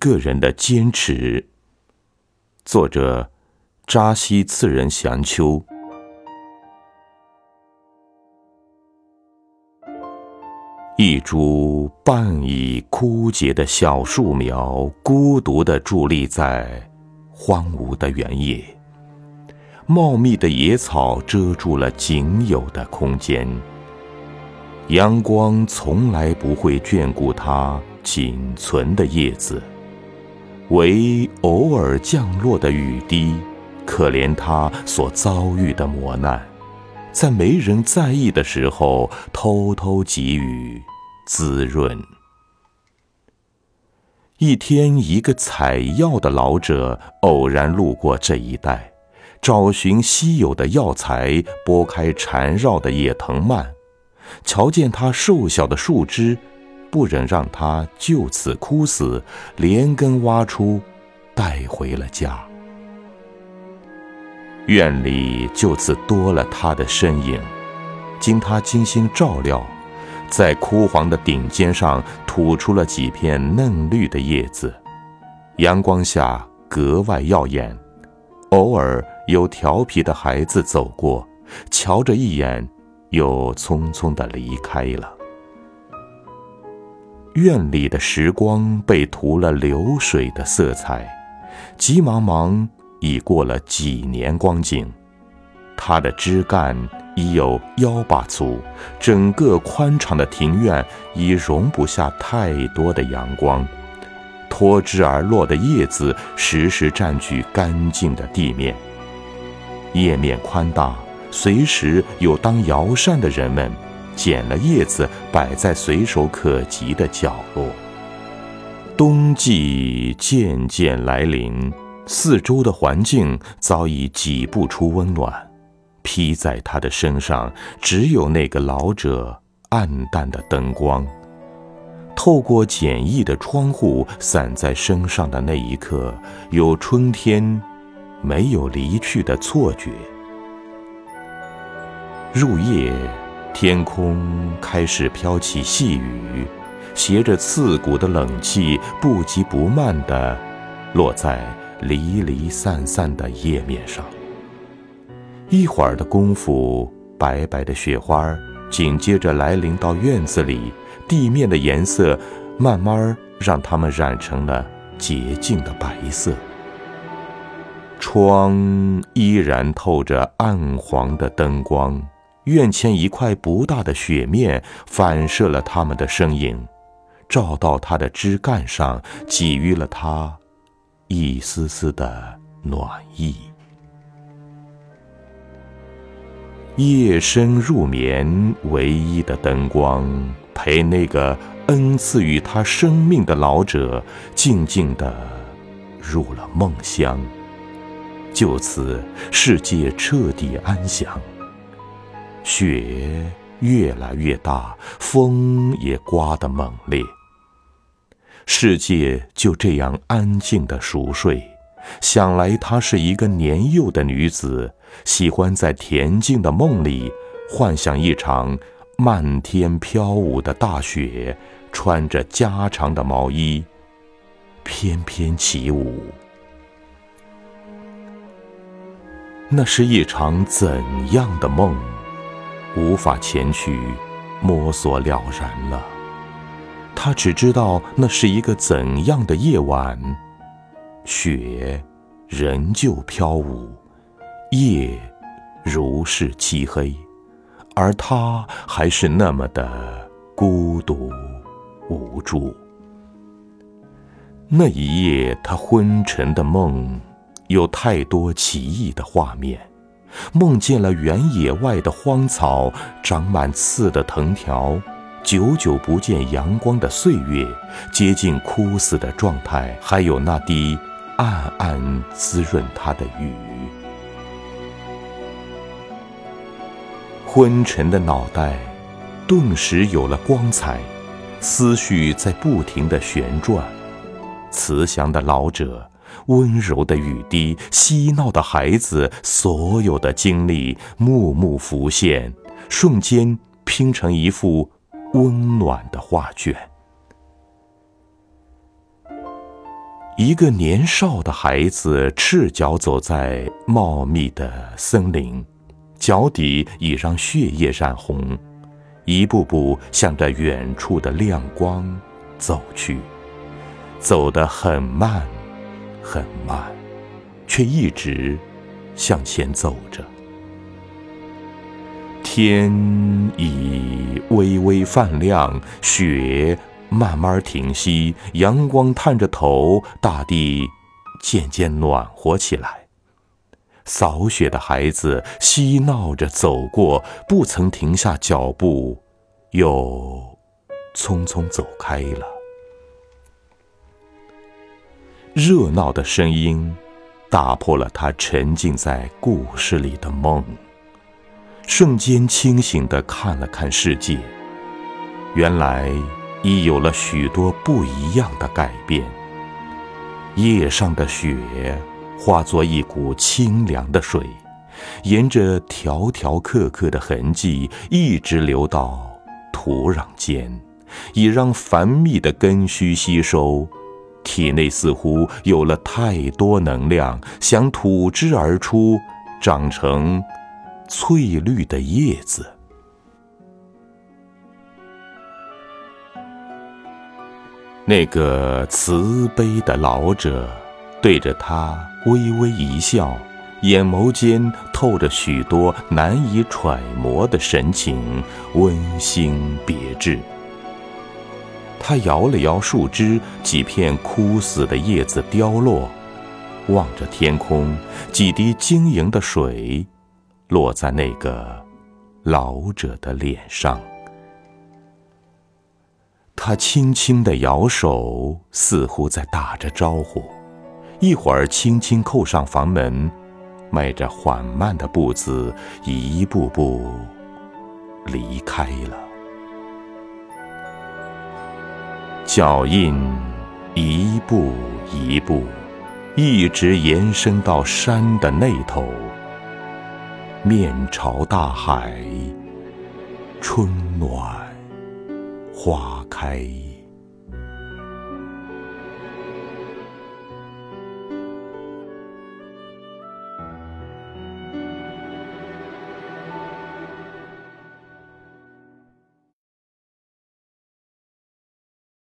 个人的坚持。作者：扎西次仁祥秋。一株半已枯竭的小树苗，孤独地伫立在荒芜的原野。茂密的野草遮住了仅有的空间。阳光从来不会眷顾它仅存的叶子，唯偶尔降落的雨滴，可怜他所遭遇的磨难，在没人在意的时候，偷偷给予滋润。一天，一个采药的老者偶然路过这一带，找寻稀有的药材，拨开缠绕的野藤蔓。瞧见它瘦小的树枝，不忍让它就此枯死，连根挖出，带回了家。院里就此多了他的身影。经他精心照料，在枯黄的顶尖上吐出了几片嫩绿的叶子，阳光下格外耀眼。偶尔有调皮的孩子走过，瞧着一眼。又匆匆的离开了。院里的时光被涂了流水的色彩，急忙忙已过了几年光景。它的枝干已有腰八粗，整个宽敞的庭院已容不下太多的阳光。脱枝而落的叶子时时占据干净的地面，叶面宽大。随时有当摇扇的人们，剪了叶子摆在随手可及的角落。冬季渐渐来临，四周的环境早已挤不出温暖，披在他的身上只有那个老者暗淡的灯光。透过简易的窗户散在身上的那一刻，有春天没有离去的错觉。入夜，天空开始飘起细雨，携着刺骨的冷气，不急不慢地落在离离散散的叶面上。一会儿的功夫，白白的雪花紧接着来临到院子里，地面的颜色慢慢让它们染成了洁净的白色。窗依然透着暗黄的灯光。院前一块不大的雪面反射了他们的身影，照到他的枝干上，给予了他一丝丝的暖意。夜深入眠，唯一的灯光陪那个恩赐予他生命的老者静静地入了梦乡。就此，世界彻底安详。雪越来越大，风也刮得猛烈。世界就这样安静的熟睡。想来她是一个年幼的女子，喜欢在恬静的梦里幻想一场漫天飘舞的大雪，穿着加长的毛衣，翩翩起舞。那是一场怎样的梦？无法前去摸索了然了。他只知道那是一个怎样的夜晚，雪仍旧飘舞，夜如是漆黑，而他还是那么的孤独无助。那一夜，他昏沉的梦，有太多奇异的画面。梦见了原野外的荒草，长满刺的藤条，久久不见阳光的岁月，接近枯死的状态，还有那滴暗暗滋润它的雨。昏沉的脑袋顿时有了光彩，思绪在不停的旋转，慈祥的老者。温柔的雨滴，嬉闹的孩子，所有的经历，幕幕浮现，瞬间拼成一幅温暖的画卷。一个年少的孩子赤脚走在茂密的森林，脚底已让血液染红，一步步向着远处的亮光走去，走得很慢，很慢，却一直向前走着。天已微微泛亮，雪。慢慢停息，阳光探着头，大地渐渐暖和起来。扫雪的孩子嬉闹着走过，不曾停下脚步，又匆匆走开了。热闹的声音打破了他沉浸在故事里的梦，瞬间清醒地看了看世界，原来。已有了许多不一样的改变。叶上的雪化作一股清凉的水，沿着条条刻刻的痕迹一直流到土壤间，以让繁密的根须吸收。体内似乎有了太多能量，想吐之而出，长成翠绿的叶子。那个慈悲的老者对着他微微一笑，眼眸间透着许多难以揣摩的神情，温馨别致。他摇了摇树枝，几片枯死的叶子凋落，望着天空，几滴晶莹的水落在那个老者的脸上。他轻轻地摇手，似乎在打着招呼，一会儿轻轻扣上房门，迈着缓慢的步子，一步步离开了。脚印一步一步，一直延伸到山的那头，面朝大海，春暖。花开。